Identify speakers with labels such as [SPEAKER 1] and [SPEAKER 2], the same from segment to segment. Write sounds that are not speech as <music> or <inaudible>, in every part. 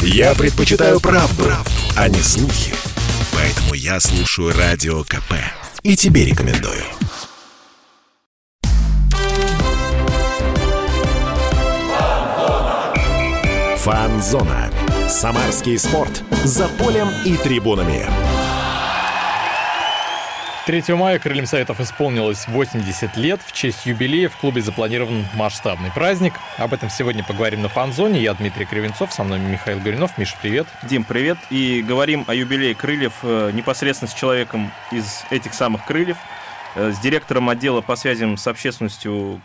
[SPEAKER 1] Я предпочитаю правду, правду, а не слухи. Поэтому я слушаю Радио КП. И тебе рекомендую. Фанзона. Самарский спорт. За полем и трибунами.
[SPEAKER 2] 3 мая Крыльям Советов исполнилось 80 лет. В честь юбилея в клубе запланирован масштабный праздник. Об этом сегодня поговорим на фан-зоне. Я Дмитрий Кривенцов, со мной Михаил Горюнов. Миша, привет.
[SPEAKER 3] Дим, привет. И говорим о юбилее Крыльев э, непосредственно с человеком из этих самых Крыльев, э, с директором отдела по связям с общественностью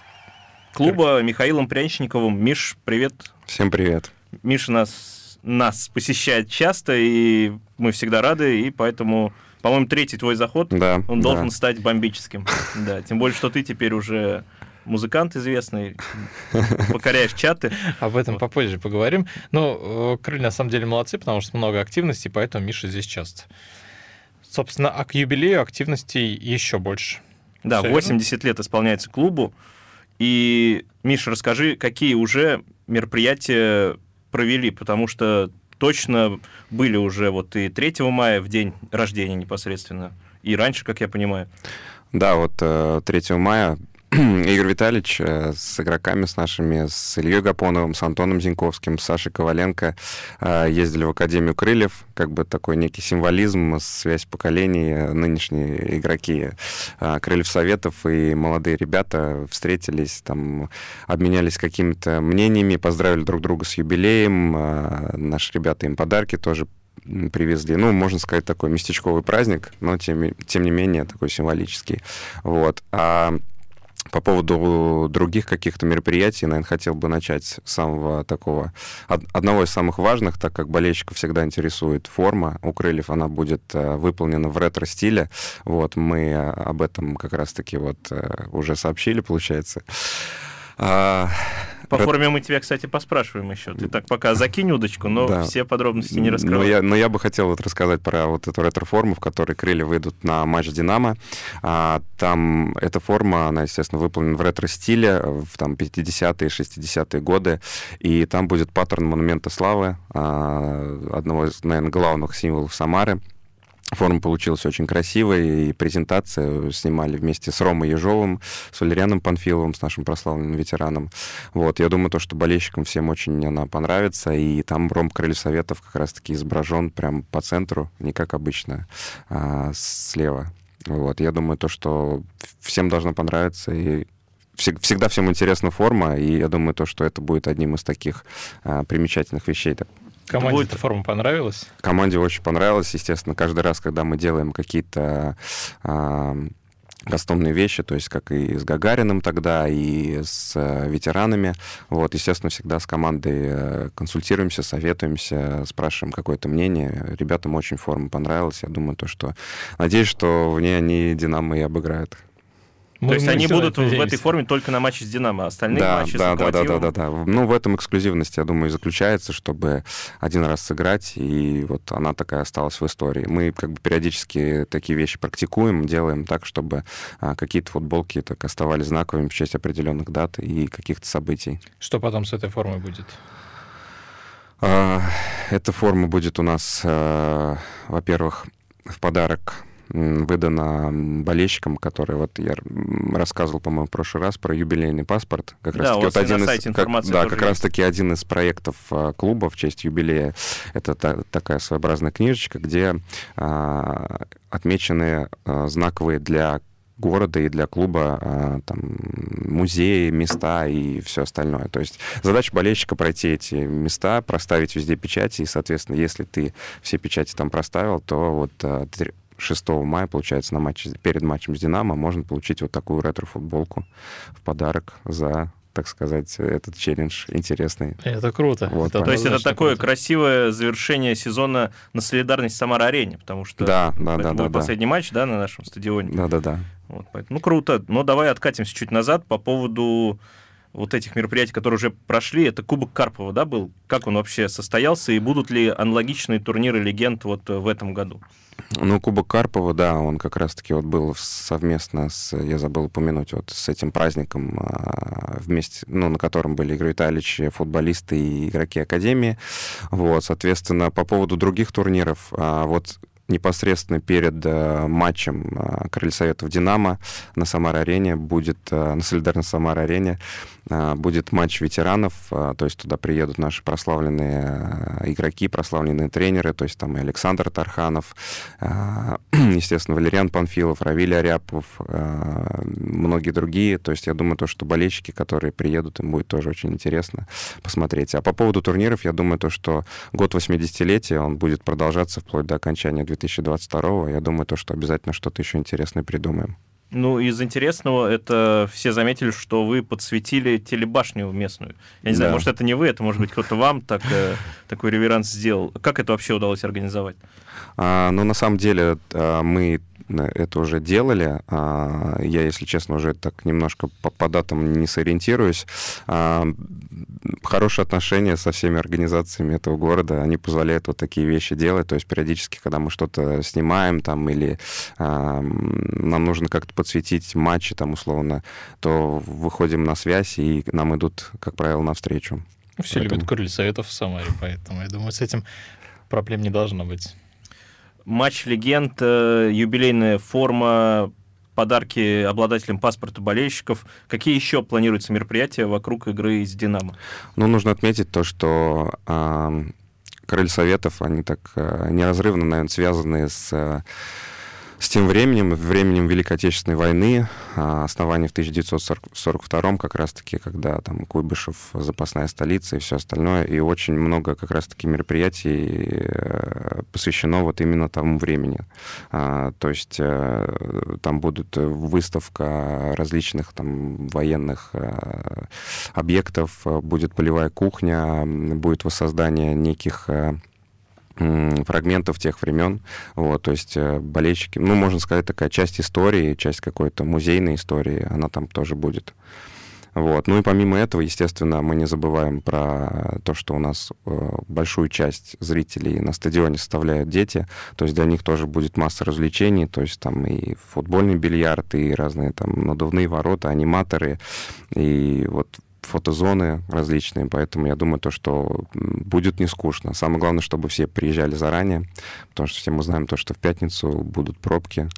[SPEAKER 3] клуба Михаилом Пряничниковым. Миш, привет.
[SPEAKER 4] Всем привет.
[SPEAKER 3] Миша нас, нас посещает часто, и мы всегда рады, и поэтому по-моему, третий твой заход,
[SPEAKER 4] да,
[SPEAKER 3] он
[SPEAKER 4] да.
[SPEAKER 3] должен стать бомбическим. <laughs> Да, тем более, что ты теперь уже музыкант известный, <laughs> покоряешь чаты.
[SPEAKER 2] Об этом попозже поговорим. Ну, э, крылья на самом деле молодцы, потому что много активностей, поэтому Миша здесь часто. Собственно, а к юбилею активностей еще больше.
[SPEAKER 3] Да, Все 80 верно? лет исполняется клубу. И, Миша, расскажи, какие уже мероприятия провели, потому что точно были уже вот и 3 мая, в день рождения непосредственно, и раньше, как я понимаю.
[SPEAKER 4] Да, вот 3 э, мая <clears throat> Игорь Витальевич э, с игроками, с нашими, с Ильей Гапоновым, с Антоном Зиньковским, с Сашей Коваленко э, ездили в Академию Крыльев, как бы такой некий символизм, связь поколений. Нынешние игроки Крыльев Советов и молодые ребята встретились, там обменялись какими-то мнениями, поздравили друг друга с юбилеем. Наши ребята им подарки тоже привезли. Ну, можно сказать, такой местечковый праздник, но тем, тем не менее такой символический. Вот. А по поводу других каких-то мероприятий, наверное, хотел бы начать с самого такого, одного из самых важных, так как болельщиков всегда интересует форма у крыльев, она будет э, выполнена в ретро-стиле. Вот, мы об этом как раз-таки вот э, уже сообщили, получается.
[SPEAKER 3] По форме мы тебя, кстати, поспрашиваем еще. Ты так пока закинь удочку, но да. все подробности не раскрывай.
[SPEAKER 4] Но я, но я бы хотел вот рассказать про вот эту ретро-форму, в которой крылья выйдут на матч «Динамо». А, там эта форма, она, естественно, выполнена в ретро-стиле, в там 50-е, 60-е годы, и там будет паттерн Монумента Славы, а, одного из, наверное, главных символов Самары — Форум получился очень красивый, и презентацию снимали вместе с Ромой Ежовым, с Валерианом Панфиловым, с нашим прославленным ветераном. Вот, я думаю, то, что болельщикам всем очень она понравится, и там Ром Крыльев Советов как раз-таки изображен прям по центру, не как обычно, а слева. Вот, я думаю, то, что всем должно понравиться, и всегда всем интересна форма, и я думаю, то, что это будет одним из таких а, примечательных вещей.
[SPEAKER 2] Команде будет... эта форма понравилась?
[SPEAKER 4] Команде очень понравилась, естественно. Каждый раз, когда мы делаем какие-то а, кастомные вещи, то есть как и с Гагариным тогда, и с э, ветеранами. Вот, естественно, всегда с командой э, консультируемся, советуемся, спрашиваем какое-то мнение. Ребятам очень форма понравилась. Я думаю, то, что... Надеюсь, что в ней они «Динамо» и обыграют.
[SPEAKER 3] Мы, То есть они будут в этой форме только на матче с Динамо, а остальные
[SPEAKER 4] да,
[SPEAKER 3] матчи
[SPEAKER 4] да,
[SPEAKER 3] с
[SPEAKER 4] да, да, да, да, да. Ну, в этом эксклюзивность, я думаю, и заключается, чтобы один раз сыграть, и вот она такая осталась в истории. Мы как бы периодически такие вещи практикуем, делаем так, чтобы а, какие-то футболки так оставались знаковыми в честь определенных дат и каких-то событий.
[SPEAKER 2] Что потом с этой формой будет?
[SPEAKER 4] А, эта форма будет у нас, а, во-первых, в подарок выдано болельщикам, которые вот я рассказывал, по-моему, в прошлый раз про юбилейный паспорт.
[SPEAKER 3] Как да, раз таки, вот один из,
[SPEAKER 4] как, да, как раз таки один из проектов а, клуба в честь юбилея. Это та, такая своеобразная книжечка, где а, отмечены а, знаковые для города и для клуба а, там, музеи, места и все остальное. То есть задача болельщика пройти эти места, проставить везде печати, и, соответственно, если ты все печати там проставил, то вот 6 мая, получается, на матче, перед матчем с «Динамо» можно получить вот такую ретро-футболку в подарок за так сказать, этот челлендж интересный.
[SPEAKER 2] Это круто.
[SPEAKER 3] Вот, это, то есть это такое круто. красивое завершение сезона на солидарность Самара-арене, потому что
[SPEAKER 4] да, да, да, да,
[SPEAKER 3] последний да. матч да, на нашем стадионе.
[SPEAKER 4] Да-да-да.
[SPEAKER 3] Вот, ну, круто. Но давай откатимся чуть назад по поводу вот этих мероприятий, которые уже прошли, это Кубок Карпова, да, был? Как он вообще состоялся, и будут ли аналогичные турниры легенд вот в этом году?
[SPEAKER 4] Ну, Кубок Карпова, да, он как раз-таки вот был совместно с, я забыл упомянуть, вот с этим праздником а, вместе, ну, на котором были Игорь Витальевич, футболисты и игроки Академии. Вот, соответственно, по поводу других турниров, а, вот непосредственно перед э, матчем э, Крылья Советов «Динамо» на Самар-арене будет, э, на Солидарной Самар-арене будет матч ветеранов, то есть туда приедут наши прославленные игроки, прославленные тренеры, то есть там и Александр Тарханов, <clears throat> естественно, Валериан Панфилов, Равиль Аряпов, многие другие, то есть я думаю, то, что болельщики, которые приедут, им будет тоже очень интересно посмотреть. А по поводу турниров, я думаю, то, что год 80-летия, он будет продолжаться вплоть до окончания 2022 Я думаю, то, что обязательно что-то еще интересное придумаем.
[SPEAKER 3] Ну, из интересного, это все заметили, что вы подсветили телебашню местную. Я не да. знаю, может, это не вы, это, может быть, кто-то вам так, э, такой реверанс сделал. Как это вообще удалось организовать?
[SPEAKER 4] А, ну, на самом деле, а, мы это уже делали. А, я, если честно, уже так немножко по, по датам не сориентируюсь. А, хорошие отношения со всеми организациями этого города, они позволяют вот такие вещи делать. То есть периодически, когда мы что-то снимаем там или а, нам нужно как-то подсветить матчи там условно, то выходим на связь и нам идут, как правило, навстречу.
[SPEAKER 2] Все Поэтому... любят крылья советов в Самаре, поэтому я думаю, с этим проблем не должно быть
[SPEAKER 3] матч легенд, э, юбилейная форма, подарки обладателям паспорта болельщиков. Какие еще планируются мероприятия вокруг игры с «Динамо»?
[SPEAKER 4] Ну, нужно отметить то, что э, Крылья Советов, они так э, неразрывно, наверное, связаны с... Э, с тем временем, временем Великой Отечественной войны, а, основание в 1942 как раз-таки, когда там Куйбышев запасная столица и все остальное, и очень много как раз-таки мероприятий э, посвящено вот именно тому времени. А, то есть э, там будут выставка различных там военных э, объектов, будет полевая кухня, будет воссоздание неких фрагментов тех времен. Вот, то есть э, болельщики, ну, можно сказать, такая часть истории, часть какой-то музейной истории, она там тоже будет. Вот. Ну и помимо этого, естественно, мы не забываем про то, что у нас э, большую часть зрителей на стадионе составляют дети, то есть для них тоже будет масса развлечений, то есть там и футбольный бильярд, и разные там надувные ворота, аниматоры, и вот фотозоны различные, поэтому я думаю, то, что будет не скучно. Самое главное, чтобы все приезжали заранее, потому что все мы знаем то, что в пятницу будут пробки,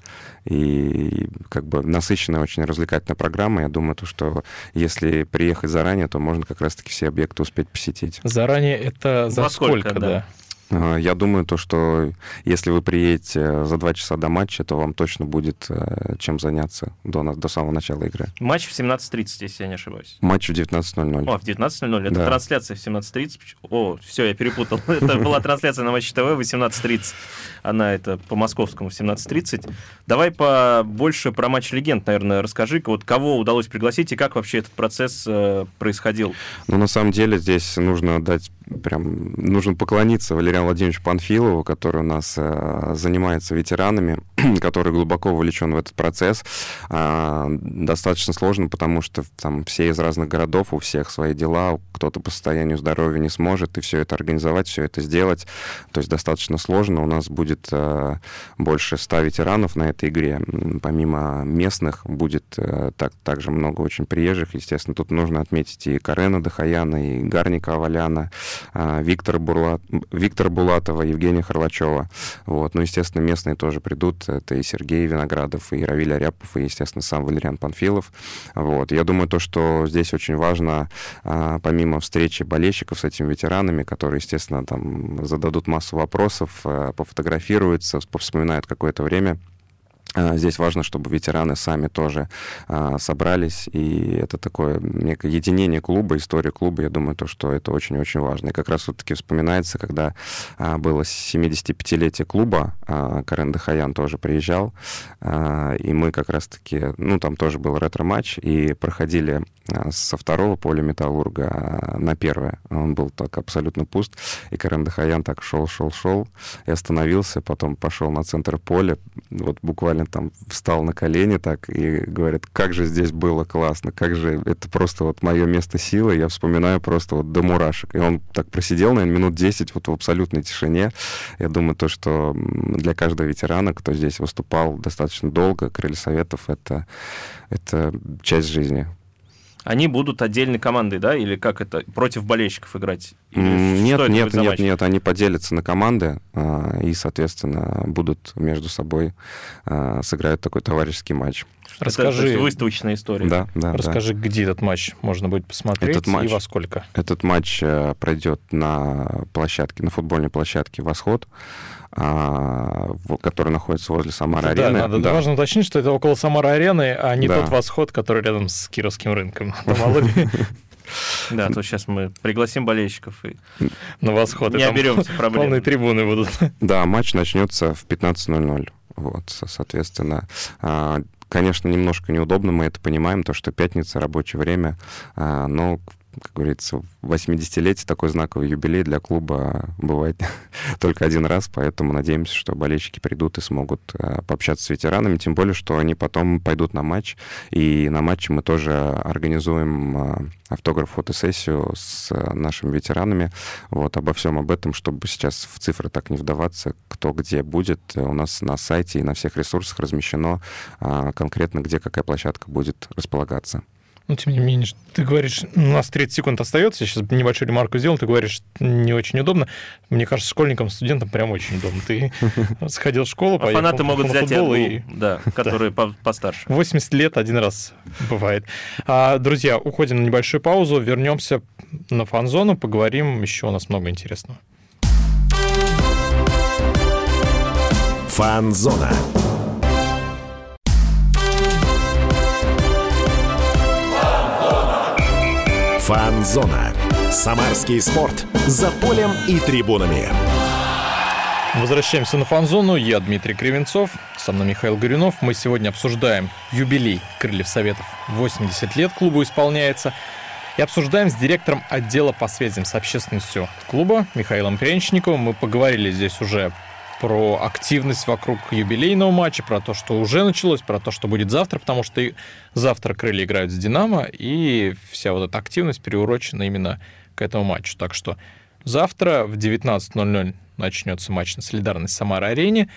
[SPEAKER 4] и как бы насыщенная очень развлекательная программа. Я думаю, то, что если приехать заранее, то можно как раз-таки все объекты успеть посетить.
[SPEAKER 2] Заранее это за Во сколько, сколько да? да?
[SPEAKER 4] А, я думаю, то, что если вы приедете за два часа до матча, то вам точно будет э, чем заняться до, до самого начала игры.
[SPEAKER 3] Матч в 17.30, если я не ошибаюсь.
[SPEAKER 4] Матч в 19.00.
[SPEAKER 3] О, в 19.00. Это да. трансляция в 17.30. О, все, я перепутал. <laughs> Это была трансляция на Матч ТВ в 18.30. Она это по московскому в 17.30. Давай побольше про матч легенд, наверное, расскажи. Вот кого удалось пригласить и как вообще этот процесс э, происходил?
[SPEAKER 4] Ну, на самом деле, здесь нужно дать прям нужно поклониться Валерию Владимировичу Панфилову, который у нас э, занимается ветеранами, <clears throat> который глубоко вовлечен в этот процесс. Э, достаточно сложно, потому что там все из разных городов, у всех свои дела, кто-то по состоянию здоровья не сможет, и все это организовать, все это сделать. То есть достаточно сложно. У нас будет э, больше ста ветеранов на этой игре. Помимо местных будет э, так, также много очень приезжих. Естественно, тут нужно отметить и Карена Дахаяна, и Гарника Аваляна, а, Виктор, Бурлат, Виктор Булатова, Евгения Харлачева. Вот. Ну, естественно, местные тоже придут. Это и Сергей Виноградов, и Равиль Аряпов, и, естественно, сам Валериан Панфилов. Вот. Я думаю, то, что здесь очень важно, а, помимо встречи болельщиков с этими ветеранами, которые, естественно, там зададут массу вопросов, а, пофотографируются, вспоминают какое-то время, здесь важно, чтобы ветераны сами тоже а, собрались, и это такое некое единение клуба, история клуба, я думаю, то, что это очень-очень важно. И как раз вот таки вспоминается, когда а, было 75-летие клуба, а, Карен Дахаян тоже приезжал, а, и мы как раз-таки, ну, там тоже был ретро-матч, и проходили а, со второго поля Металлурга на первое. Он был так абсолютно пуст, и Карен Дахаян так шел, шел, шел, и остановился, потом пошел на центр поля, вот буквально реально там встал на колени так и говорит, как же здесь было классно, как же это просто вот мое место силы, я вспоминаю просто вот до мурашек. И он так просидел, наверное, минут 10 вот в абсолютной тишине. Я думаю, то, что для каждого ветерана, кто здесь выступал достаточно долго, Крылья Советов — это, это часть жизни.
[SPEAKER 3] Они будут отдельной командой, да, или как это, против болельщиков играть? Или
[SPEAKER 4] нет, нет, нет, нет, они поделятся на команды э, и, соответственно, будут между собой э, сыграют такой товарищеский матч.
[SPEAKER 3] Расскажи, это, это выставочная история.
[SPEAKER 4] Да, да.
[SPEAKER 2] Расскажи, да. где этот матч можно будет посмотреть этот матч, и во сколько?
[SPEAKER 4] Этот матч э, пройдет на площадке, на футбольной площадке «Восход». Который находится возле Самары-арены.
[SPEAKER 2] Да, надо, да. важно уточнить, что это около Самары-арены, а не да. тот восход, который рядом с Кировским рынком. <laughs>
[SPEAKER 3] Да, то сейчас мы пригласим болельщиков и
[SPEAKER 2] на восход.
[SPEAKER 3] Не оберемся проблем.
[SPEAKER 2] Полные трибуны будут.
[SPEAKER 4] Да, матч начнется в 15.00. Вот, соответственно, а, Конечно, немножко неудобно, мы это понимаем, то, что пятница, рабочее время, а, но как говорится, 80-летие, такой знаковый юбилей для клуба бывает <laughs> только один раз, поэтому надеемся, что болельщики придут и смогут э, пообщаться с ветеранами, тем более, что они потом пойдут на матч, и на матче мы тоже организуем э, автограф-фотосессию с нашими ветеранами. Вот, обо всем об этом, чтобы сейчас в цифры так не вдаваться, кто где будет. У нас на сайте и на всех ресурсах размещено э, конкретно, где какая площадка будет располагаться.
[SPEAKER 2] Ну, тем не менее, ты говоришь, у нас 30 секунд остается, я сейчас небольшую ремарку сделал, ты говоришь, не очень удобно. Мне кажется, школьникам, студентам прям очень удобно. Ты <laughs> сходил в школу,
[SPEAKER 3] а поехал фанаты могут взять футбол, и... да, которые <laughs> да. постарше.
[SPEAKER 2] 80 лет один раз бывает. А, друзья, уходим на небольшую паузу, вернемся на фан-зону, поговорим, еще у нас много интересного.
[SPEAKER 1] Фан-зона. Фанзона. Самарский спорт. За полем и трибунами.
[SPEAKER 2] Возвращаемся на фан-зону. Я Дмитрий Кривенцов, со мной Михаил Горюнов. Мы сегодня обсуждаем юбилей Крыльев Советов. 80 лет клубу исполняется. И обсуждаем с директором отдела по связям с общественностью клуба Михаилом Перенчиковым. Мы поговорили здесь уже про активность вокруг юбилейного матча, про то, что уже началось, про то, что будет завтра, потому что и завтра крылья играют с Динамо, и вся вот эта активность переурочена именно к этому матчу. Так что завтра в 19.00 начнется матч на Солидарность Самара-арене.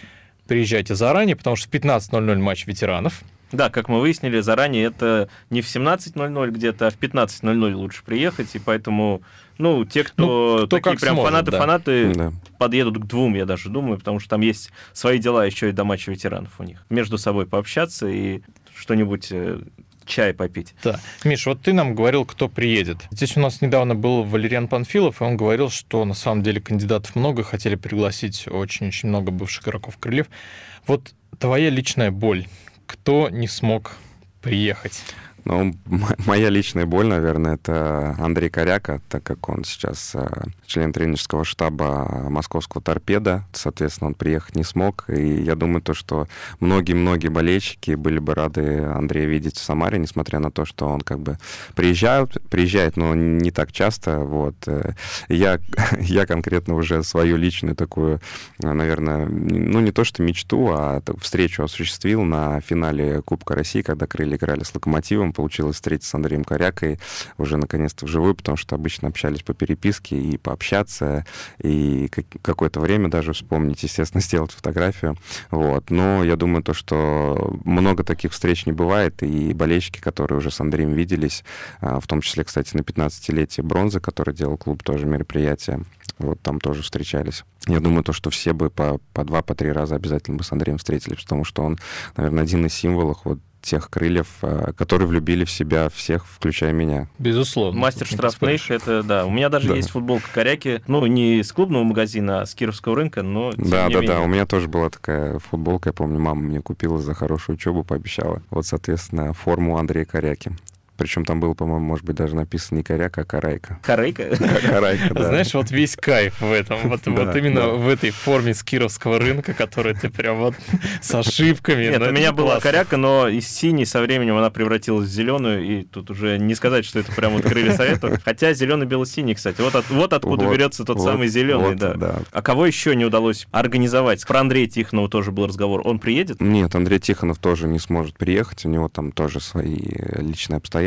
[SPEAKER 2] Приезжайте заранее, потому что в 15.00 матч ветеранов.
[SPEAKER 3] Да, как мы выяснили заранее, это не в 17.00 где-то, а в 15.00 лучше приехать, и поэтому, ну, те, кто, ну, кто такие прям фанаты-фанаты, да. подъедут к двум, я даже думаю, потому что там есть свои дела еще и до матча ветеранов у них. Между собой пообщаться и что-нибудь э, чай попить.
[SPEAKER 2] Да. Миш, вот ты нам говорил, кто приедет. Здесь у нас недавно был Валериан Панфилов, и он говорил, что на самом деле кандидатов много, хотели пригласить очень-очень много бывших игроков Крыльев. Вот твоя личная боль кто не смог приехать?
[SPEAKER 4] Ну, <laughs> моя личная боль, наверное, это Андрей Коряка, так как он сейчас э, член тренерского штаба московского торпеда. Соответственно, он приехать не смог. И я думаю, то, что многие-многие болельщики были бы рады Андрея видеть в Самаре, несмотря на то, что он как бы приезжает, приезжает, но не так часто. Вот. Э, я, <laughs> я конкретно уже свою личную такую, наверное, ну не то что мечту, а встречу осуществил на финале Кубка России, когда крылья играли с Локомотивом получилось встретиться с Андреем Корякой уже наконец-то вживую, потому что обычно общались по переписке и пообщаться, и какое-то время даже вспомнить, естественно, <laughs> сделать фотографию. Вот. Но я думаю, то, что много таких встреч не бывает, и болельщики, которые уже с Андреем виделись, а, в том числе, кстати, на 15-летие бронзы, который делал клуб, тоже мероприятие, вот там тоже встречались. Я думаю, то, что все бы по, по два, по три раза обязательно бы с Андреем встретились, потому что он, наверное, один из символов вот тех крыльев, э, которые влюбили в себя всех, включая меня.
[SPEAKER 2] Безусловно.
[SPEAKER 3] Мастер штрафных, это да. У меня даже да. есть футболка коряки, ну, не с клубного магазина, а с Кировского рынка, но
[SPEAKER 4] Да, да, менее. да. У меня тоже была такая футболка, я помню, мама мне купила за хорошую учебу, пообещала. Вот, соответственно, форму Андрея Коряки. Причем там было, по-моему, может быть, даже написано не коряка, а карайка.
[SPEAKER 3] Карайка? <laughs>
[SPEAKER 4] Карайка, да.
[SPEAKER 2] Знаешь, вот весь кайф в этом, вот, вот именно в этой форме с кировского рынка, которая ты прям вот с ошибками.
[SPEAKER 3] Нет,
[SPEAKER 2] ну,
[SPEAKER 3] у меня была
[SPEAKER 2] классно.
[SPEAKER 3] коряка, но из синей со временем она превратилась в зеленую, и тут уже не сказать, что это прям вот крылья совета. Хотя зеленый-бело-синий, кстати. Вот, от- вот откуда
[SPEAKER 4] Вот,
[SPEAKER 3] берется тот
[SPEAKER 4] вот,
[SPEAKER 3] самый зеленый,
[SPEAKER 4] вот,
[SPEAKER 3] да.
[SPEAKER 4] да.
[SPEAKER 3] А кого еще не удалось организовать? Про Андрея Тихонова тоже был разговор. Он приедет?
[SPEAKER 4] Нет, Андрей Тихонов тоже не сможет приехать, у него там тоже свои личные обстоятельства.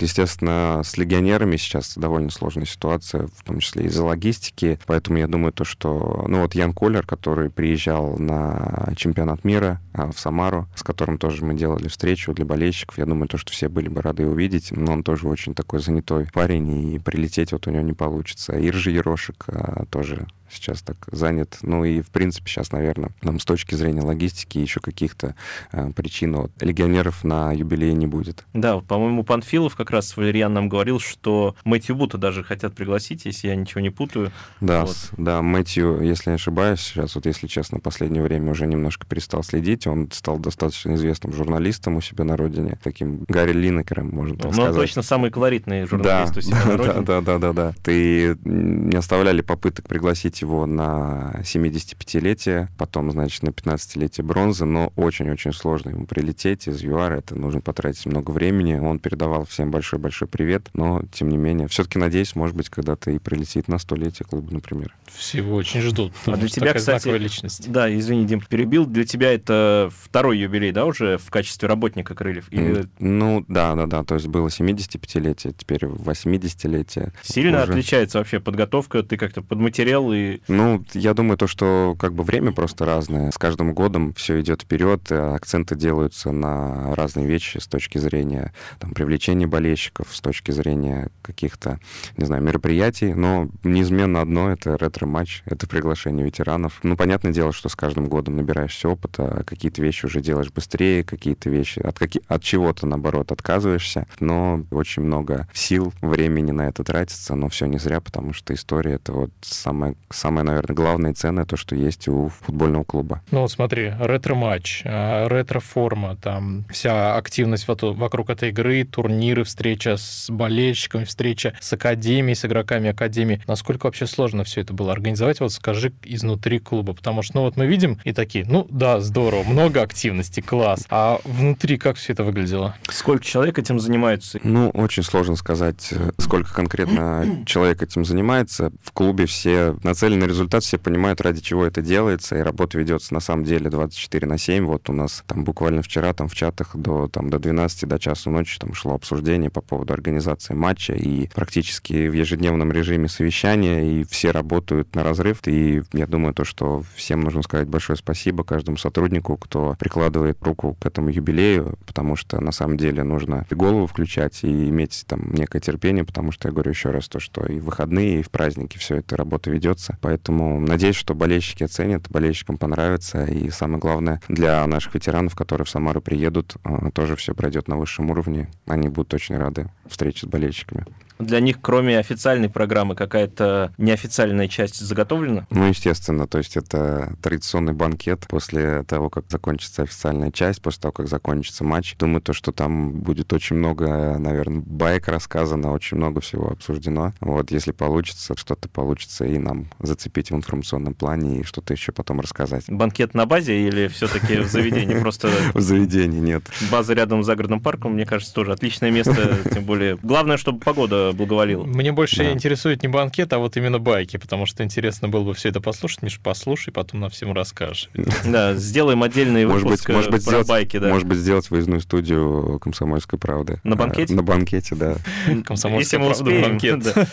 [SPEAKER 4] Естественно, с легионерами сейчас довольно сложная ситуация, в том числе из-за логистики, поэтому я думаю то, что... Ну вот Ян Колер, который приезжал на чемпионат мира а, в Самару, с которым тоже мы делали встречу для болельщиков, я думаю то, что все были бы рады увидеть, но он тоже очень такой занятой парень, и прилететь вот у него не получится. Иржи Ерошек а, тоже сейчас так занят. Ну и, в принципе, сейчас, наверное, нам с точки зрения логистики еще каких-то э, причин вот, легионеров на юбилее не будет.
[SPEAKER 3] Да, по-моему, Панфилов как раз Валерьян нам говорил, что Мэтью Бута даже хотят пригласить, если я ничего не путаю.
[SPEAKER 4] Да,
[SPEAKER 3] Вот.
[SPEAKER 4] да, Мэтью, если не ошибаюсь, сейчас вот, если честно, в последнее время уже немножко перестал следить. Он стал достаточно известным журналистом у себя на родине, таким Гарри Линнекером, можно так
[SPEAKER 3] он
[SPEAKER 4] сказать.
[SPEAKER 3] точно самый колоритный
[SPEAKER 4] Да,
[SPEAKER 3] журналист у себя на <laughs>
[SPEAKER 4] да,
[SPEAKER 3] родине.
[SPEAKER 4] да, да, да, да. Ты м, не оставляли попыток пригласить его на 75-летие, потом, значит, на 15-летие бронзы, но очень-очень сложно ему прилететь из ЮАР, это нужно потратить много времени. Он передавал всем большой-большой привет, но, тем не менее, все-таки надеюсь, может быть, когда-то и прилетит на 100-летие клуба, например.
[SPEAKER 2] Всего очень ждут.
[SPEAKER 3] А для тебя,
[SPEAKER 2] такая
[SPEAKER 3] кстати,
[SPEAKER 2] личность.
[SPEAKER 3] Да, извини, Дим, перебил. Для тебя это второй юбилей, да, уже в качестве работника крыльев? Или
[SPEAKER 4] Ну, да, да, да, то есть было 75-летие, теперь 80-летие.
[SPEAKER 3] сильно
[SPEAKER 4] уже.
[SPEAKER 3] отличается вообще подготовка? Ты как-то подматериал и...
[SPEAKER 4] Ну, я думаю, то, что как бы время просто разное. С каждым годом все идет вперед, э, акценты делаются на разные вещи с точки зрения там, привлечения болельщиков, с точки зрения каких-то, не знаю, мероприятий. Но неизменно одно — это ретро-матч, это приглашение ветеранов. Ну, понятное дело, что с каждым годом набираешься опыта, какие-то вещи уже делаешь быстрее, какие-то вещи от, каки- от чего-то, наоборот, отказываешься. Но очень много сил, времени на это тратится, но все не зря, потому что история — это вот самое, самое, наверное, главное и ценное, то, что есть у футбольного клуба.
[SPEAKER 2] Ну вот смотри, ретро-матч, а, ретро-форма, там вся активность вокруг этой игры, турниры, встреча с болельщиками, встреча с академией, с игроками академии. Насколько вообще сложно все это было организовать, вот скажи, изнутри клуба? Потому что, ну вот мы видим и такие, ну да, здорово, много активности, класс. А внутри как все это выглядело?
[SPEAKER 3] Сколько человек этим занимаются?
[SPEAKER 4] Ну, очень сложно сказать, э, сколько конкретно <clears throat> человек этим занимается. В клубе все нацелены на результат, все понимают, ради чего это делается, и работа ведется на самом деле 24 на 7. Вот у нас там буквально вчера там в чатах до, там, до 12, до часу ночи там шло обсуждение по поводу организации матча, и практически в ежедневном режиме совещания, и все работают на разрыв. И я думаю, то, что всем нужно сказать большое спасибо каждому сотруднику, кто прикладывает руку к этому юбилею, потому что на самом деле нужно и голову включать и иметь там некое терпение, потому что я говорю еще раз то, что и в выходные, и в праздники все это работа ведется. Поэтому надеюсь, что болельщики оценят, болельщикам понравится. И самое главное, для наших ветеранов, которые в Самару приедут, э, тоже все пройдет на высшем уровне. Они будут очень рады встрече с болельщиками.
[SPEAKER 3] Для них, кроме официальной программы, какая-то неофициальная часть заготовлена?
[SPEAKER 4] Ну, естественно, то есть это традиционный банкет после того, как закончится официальная часть, после того, как закончится матч. Думаю, то, что там будет очень много, наверное, байк рассказано, очень много всего обсуждено. Вот, если получится, что-то получится и нам зацепить в информационном плане и что-то еще потом рассказать.
[SPEAKER 3] Банкет на базе или все-таки в заведении? <laughs> Просто
[SPEAKER 4] В заведении нет.
[SPEAKER 3] база рядом с загородным парком, мне кажется, тоже отличное место, тем более. Главное, чтобы погода благоволила.
[SPEAKER 2] Мне больше
[SPEAKER 4] Да.
[SPEAKER 2] интересует не банкет, а вот именно байки, потому что интересно было бы все это послушать. Миш, послушай, потом нам всем расскажешь. <laughs>
[SPEAKER 3] Да, сделаем отдельный
[SPEAKER 4] Может быть,
[SPEAKER 3] выпуск
[SPEAKER 4] может быть,
[SPEAKER 3] про
[SPEAKER 4] сделать,
[SPEAKER 3] байки, да.
[SPEAKER 4] может быть, сделать выездную студию «Комсомольской правды».
[SPEAKER 3] На
[SPEAKER 4] А,
[SPEAKER 3] банкете?
[SPEAKER 4] На банкете, да. <laughs>
[SPEAKER 3] Если
[SPEAKER 2] Комсомольская
[SPEAKER 3] мы
[SPEAKER 2] правда,
[SPEAKER 3] успеем,
[SPEAKER 2] банкет.
[SPEAKER 3] да.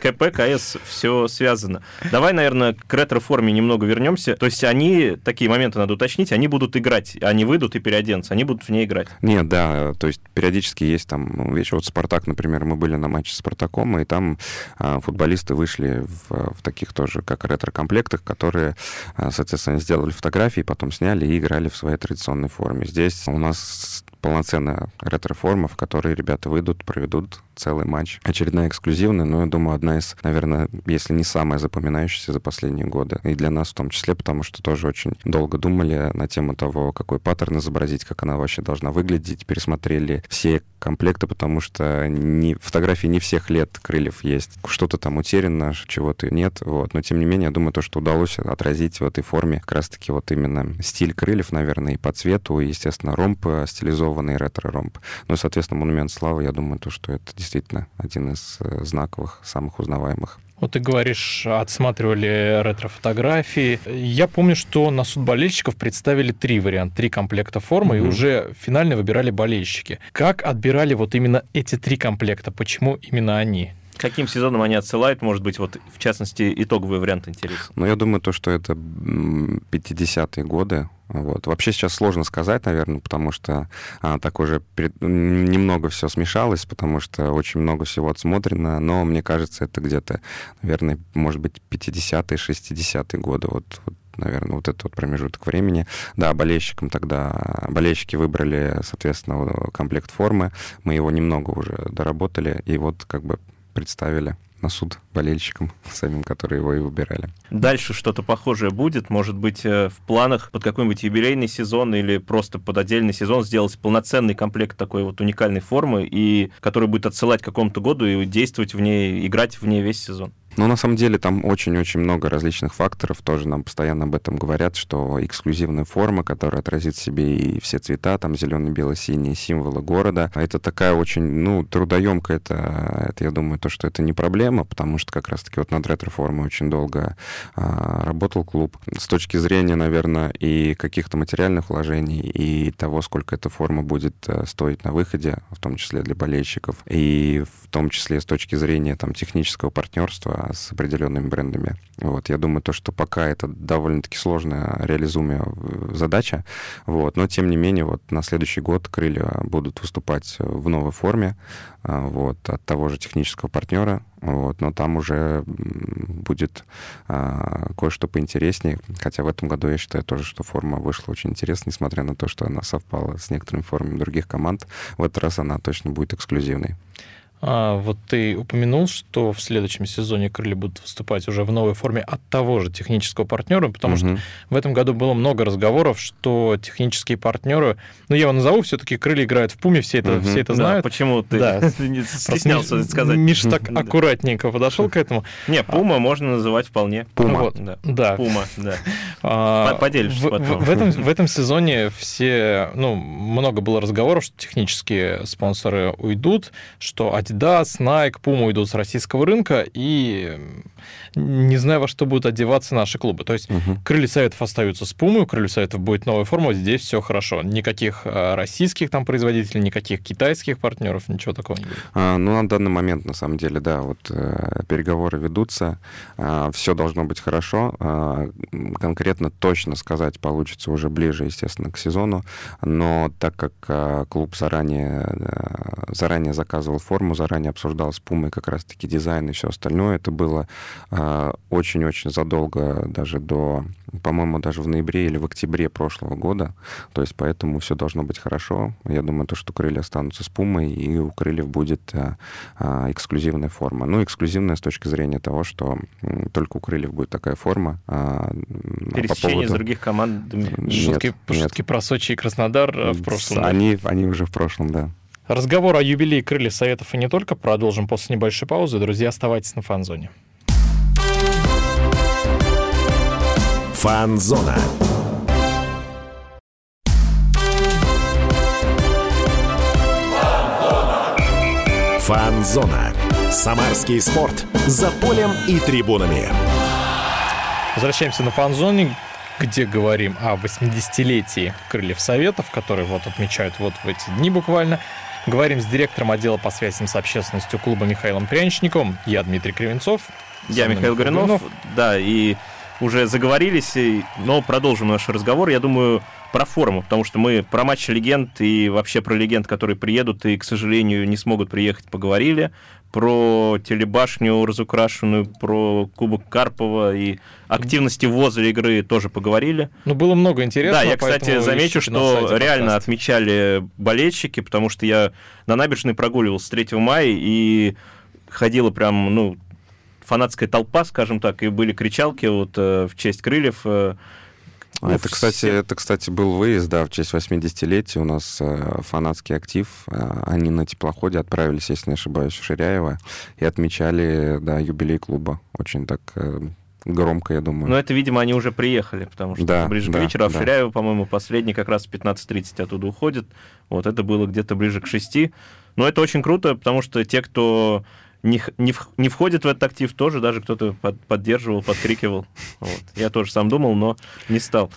[SPEAKER 3] <laughs> КП, КС, все связано. Давай, наверное, к ретро-форме немного вернемся. То есть они, такие моменты надо уточнить, они будут играть, они выйдут и переоденутся, они будут в ней играть.
[SPEAKER 4] Нет, да, то есть периодически есть там вещи. Вот Спартак, например, мы были на матче с Спартаком, и там а, футболисты вышли в, в таких тоже, как ретро-комплектах, которые, а, соответственно, сделали фотографии, потом сняли и играли в своей традиционной форме. Здесь у нас полноценная ретро-форма, в которой ребята выйдут, проведут целый матч. Очередная эксклюзивная, но я думаю, одна из, наверное, если не самая запоминающаяся за последние годы. И для нас в том числе, потому что тоже очень долго думали на тему того, какой паттерн изобразить, как она вообще должна выглядеть. Пересмотрели все комплекты, потому что не, фотографии не всех лет крыльев есть. Что-то там утеряно, чего-то нет. Вот. Но тем не менее, я думаю, то, что удалось отразить в этой форме, как раз-таки вот именно стиль крыльев, наверное, и по цвету, и, естественно, ромб стилизованный, ретро-ромб. Ну и, соответственно, монумент славы, я думаю, то, что это действительно один из э, знаковых, самых узнаваемых.
[SPEAKER 2] Вот ты говоришь, отсматривали ретро-фотографии. Я помню, что на суд болельщиков представили три варианта, три комплекта формы, mm-hmm. и уже финально выбирали болельщики. Как отбирали вот именно эти три комплекта? Почему именно они?
[SPEAKER 3] Каким сезоном они отсылают, может быть, вот в частности, итоговый вариант интересен?
[SPEAKER 4] Ну, я думаю, то, что это 50-е годы, вот. Вообще сейчас сложно сказать, наверное, потому что а, так уже перед... немного все смешалось, потому что очень много всего отсмотрено, но мне кажется, это где-то, наверное, может быть, 50-е, 60-е годы. Вот, вот наверное, вот этот вот промежуток времени. Да, болельщикам тогда, болельщики выбрали, соответственно, комплект формы, мы его немного уже доработали, и вот как бы представили на суд болельщикам самим, которые его и выбирали.
[SPEAKER 3] Дальше что-то похожее будет? Может быть, э, в планах под какой-нибудь юбилейный сезон или просто под отдельный сезон сделать полноценный комплект такой вот уникальной формы, и который будет отсылать к какому-то году и действовать в ней, играть в ней весь сезон?
[SPEAKER 4] Но на самом деле там очень-очень много различных факторов. Тоже нам постоянно об этом говорят, что эксклюзивная форма, которая отразит в себе и все цвета, там зеленый, белый, синий, символы города. Это такая очень, ну, трудоемкая, это, это, я думаю, то, что это не проблема, потому что как раз-таки вот над ретро-формой очень долго а, работал клуб. С точки зрения, наверное, и каких-то материальных вложений, и того, сколько эта форма будет а, стоить на выходе, в том числе для болельщиков, и в том числе с точки зрения там технического партнерства, с определенными брендами. Вот, я думаю, то, что пока это довольно-таки сложная реализуемая э, задача, вот, но тем не менее, вот на следующий год крылья будут выступать в новой форме, а, вот, от того же технического партнера, вот, но там уже будет а, кое-что поинтереснее, хотя в этом году я считаю тоже, что форма вышла очень интересной, несмотря на то, что она совпала с некоторыми формами других команд, в этот раз она точно будет эксклюзивной.
[SPEAKER 2] А, вот ты упомянул, что в следующем сезоне крылья будут выступать уже в новой форме от того же технического партнера, потому угу. что в этом году было много разговоров, что технические партнеры, ну я его назову, все-таки крылья играют в Пуме, все это, угу. все это знают.
[SPEAKER 3] Да, почему ты да. <laughs> не стеснялся Миш, сказать?
[SPEAKER 2] Миша так <laughs> аккуратненько подошел к этому.
[SPEAKER 3] Не, Пума можно называть вполне.
[SPEAKER 2] Пума. Вот, да. да.
[SPEAKER 3] Пума, да. <laughs> А, Поделишься
[SPEAKER 2] в, потом. В, в, этом, в этом сезоне все, ну, много было разговоров, что технические спонсоры уйдут, что Adidas, Nike, Puma уйдут с российского рынка, и не знаю, во что будут одеваться наши клубы. То есть угу. крылья советов остаются с Puma, у крылья советов будет новая форма, здесь все хорошо. Никаких а, российских там производителей, никаких китайских партнеров, ничего такого не будет.
[SPEAKER 4] А, ну, на данный момент, на самом деле, да, вот э, переговоры ведутся, а, все должно быть хорошо. А, конкретно точно сказать получится уже ближе, естественно, к сезону, но так как а, клуб заранее, а, заранее заказывал форму, заранее обсуждал с Пумой как раз-таки дизайн и все остальное, это было очень-очень задолго, даже до, по-моему, даже в ноябре или в октябре прошлого года. То есть поэтому все должно быть хорошо. Я думаю, то, что крылья останутся с Пумой, и у крыльев будет а, а, эксклюзивная форма. Ну, эксклюзивная с точки зрения того, что только у крыльев будет такая форма.
[SPEAKER 3] А, Пересечение по поводу... с других команд.
[SPEAKER 2] Шутки, нет, шутки нет. про Сочи и Краснодар в прошлом.
[SPEAKER 4] Они, они уже в прошлом, да.
[SPEAKER 2] Разговор о юбилее крыльев Советов и не только продолжим после небольшой паузы. Друзья, оставайтесь на фан-зоне.
[SPEAKER 1] Фанзона. Фанзона. Самарский спорт. За полем и трибунами.
[SPEAKER 2] Возвращаемся на фан-зоне, где говорим о 80-летии Крыльев Советов, которые вот отмечают вот в эти дни буквально. Говорим с директором отдела по связям с общественностью клуба Михаилом Пряничником. Я Дмитрий Кривенцов.
[SPEAKER 3] Я Михаил Горюнов. Да, и уже заговорились, но продолжим наш разговор. Я думаю, про форму, потому что мы про матч легенд и вообще про легенд, которые приедут и, к сожалению, не смогут приехать, поговорили. Про телебашню разукрашенную, про Кубок Карпова и активности возле игры тоже поговорили.
[SPEAKER 2] Ну, было много интересного.
[SPEAKER 3] Да, я, кстати, замечу, что реально подкаст. отмечали болельщики, потому что я на набережной прогуливался 3 мая и ходила прям, ну, фанатская толпа, скажем так, и были кричалки вот э, в честь крыльев.
[SPEAKER 4] А это, кстати, это, кстати, был выезд, да, в честь 80-летия у нас э, фанатский актив. Э, они на теплоходе отправились, если не ошибаюсь, в Ширяево и отмечали, да, юбилей клуба. Очень так э, громко, я думаю.
[SPEAKER 3] Но это, видимо, они уже приехали, потому что да, ближе да, к вечеру, а в да. Ширяево, по-моему, последний как раз в 15.30 оттуда уходит. Вот это было где-то ближе к 6. Но это очень круто, потому что те, кто не, не, не входит в этот актив, тоже даже кто-то под, поддерживал, подкрикивал. <laughs> Вот. Я тоже сам думал, но не стал.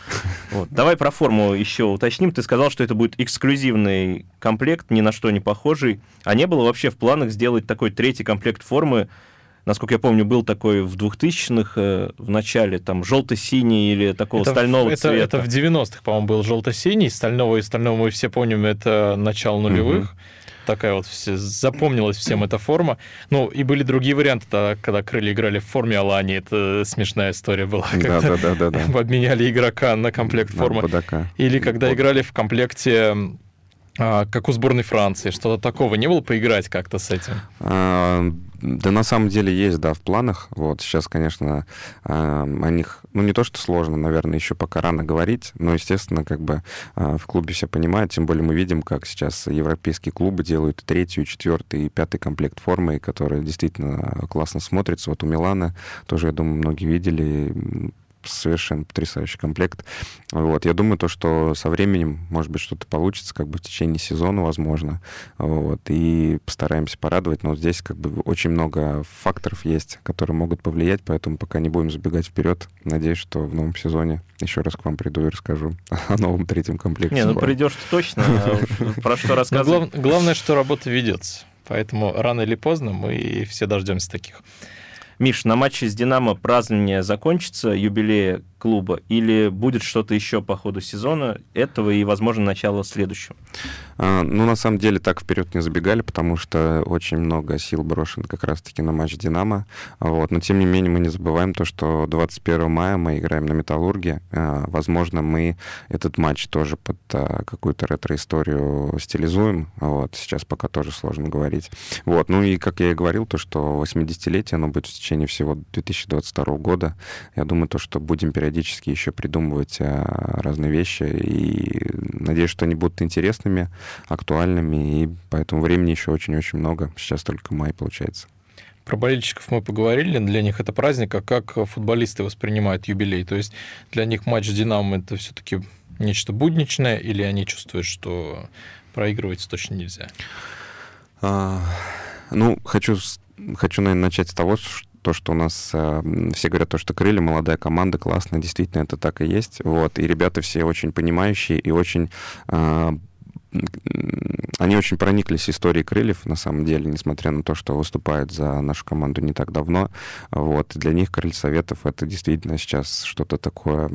[SPEAKER 3] Вот. Давай про форму еще уточним. Ты сказал, что это будет эксклюзивный комплект, ни на что не похожий. А не было вообще в планах сделать такой третий комплект формы, насколько я помню, был такой в 2000-х, э, в начале, там, желто-синий или такого это, стального
[SPEAKER 2] это,
[SPEAKER 3] цвета.
[SPEAKER 2] Это в 90-х, по-моему, был желто-синий, стального и стального мы все помним, это начало нулевых. Угу такая вот все, запомнилась всем эта форма. Ну, и были другие варианты, тогда, когда крылья играли в форме Алани, это смешная история была. Да, да, да, да, да. <laughs> Обменяли игрока на комплект формы. Или когда играли в комплекте а, как у сборной Франции, что-то такого не было поиграть как-то с этим? А,
[SPEAKER 4] да, на самом деле есть, да, в планах. Вот сейчас, конечно, а, о них, ну не то что сложно, наверное, еще пока рано говорить, но, естественно, как бы а, в клубе все понимают, тем более мы видим, как сейчас европейские клубы делают третью, четвертый и пятый комплект формы, которые действительно классно смотрятся. Вот у Милана тоже, я думаю, многие видели совершенно потрясающий комплект. Вот. Я думаю, то, что со временем, может быть, что-то получится, как бы в течение сезона, возможно. Вот. И постараемся порадовать. Но здесь как бы очень много факторов есть, которые могут повлиять, поэтому пока не будем забегать вперед. Надеюсь, что в новом сезоне еще раз к вам приду и расскажу <laughs> о новом третьем комплекте.
[SPEAKER 3] Не, ну придешь точно, а <laughs> про что рассказывать.
[SPEAKER 2] Главное, что работа ведется. Поэтому рано или поздно мы все дождемся таких.
[SPEAKER 3] Миш, на матче с «Динамо» празднование закончится, юбилея клуба, или будет что-то еще по ходу сезона этого и, возможно, начало следующего?
[SPEAKER 4] А, ну, на самом деле, так вперед не забегали, потому что очень много сил брошено как раз-таки на матч «Динамо». Вот. Но, тем не менее, мы не забываем то, что 21 мая мы играем на «Металлурге». А, возможно, мы этот матч тоже под а, какую-то ретро-историю стилизуем. Вот. Сейчас пока тоже сложно говорить. Вот. Ну и, как я и говорил, то, что 80-летие, оно будет в течение всего 2022 года. Я думаю, то, что будем периодически периодически еще придумывать а, разные вещи. И надеюсь, что они будут интересными, актуальными. И поэтому времени еще очень-очень много. Сейчас только май получается.
[SPEAKER 2] Про болельщиков мы поговорили, для них это праздник, а как футболисты воспринимают юбилей? То есть для них матч с «Динамо» это все-таки нечто будничное, или они чувствуют, что проигрывать точно нельзя?
[SPEAKER 4] А, ну, хочу, хочу, наверное, начать с того, что то, что у нас э, все говорят, то, что крылья, молодая команда, классная, действительно это так и есть. Вот, и ребята все очень понимающие и очень э, они очень прониклись историей крыльев, на самом деле, несмотря на то, что выступают за нашу команду не так давно. Вот. Для них крылья советов это действительно сейчас что-то такое